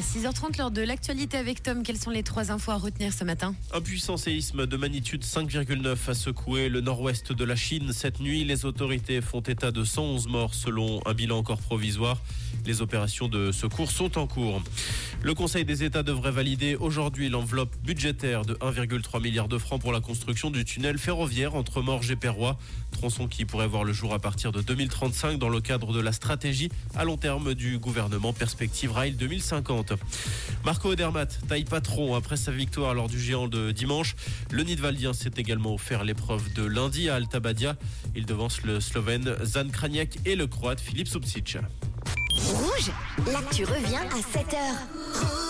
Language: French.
6h30, lors de l'actualité avec Tom, quelles sont les trois infos à retenir ce matin? Un puissant séisme de magnitude 5,9 a secoué le nord-ouest de la Chine. Cette nuit, les autorités font état de 111 morts selon un bilan encore provisoire. Les opérations de secours sont en cours. Le Conseil des États devrait valider aujourd'hui l'enveloppe budgétaire de 1,3 milliard de francs pour la construction du tunnel ferroviaire entre Morges et Perrois. Tronçon qui pourrait voir le jour à partir de 2035 dans le cadre de la stratégie à long terme du gouvernement Perspective Rail 2050. Marco Odermatt taille patron après sa victoire lors du géant de dimanche. Le Nidwaldien s'est également offert l'épreuve de lundi à Altabadia. Il devance le Slovène Zan Kraniak et le Croate Filip Subsic. Rouge, l'actu revient à 7h.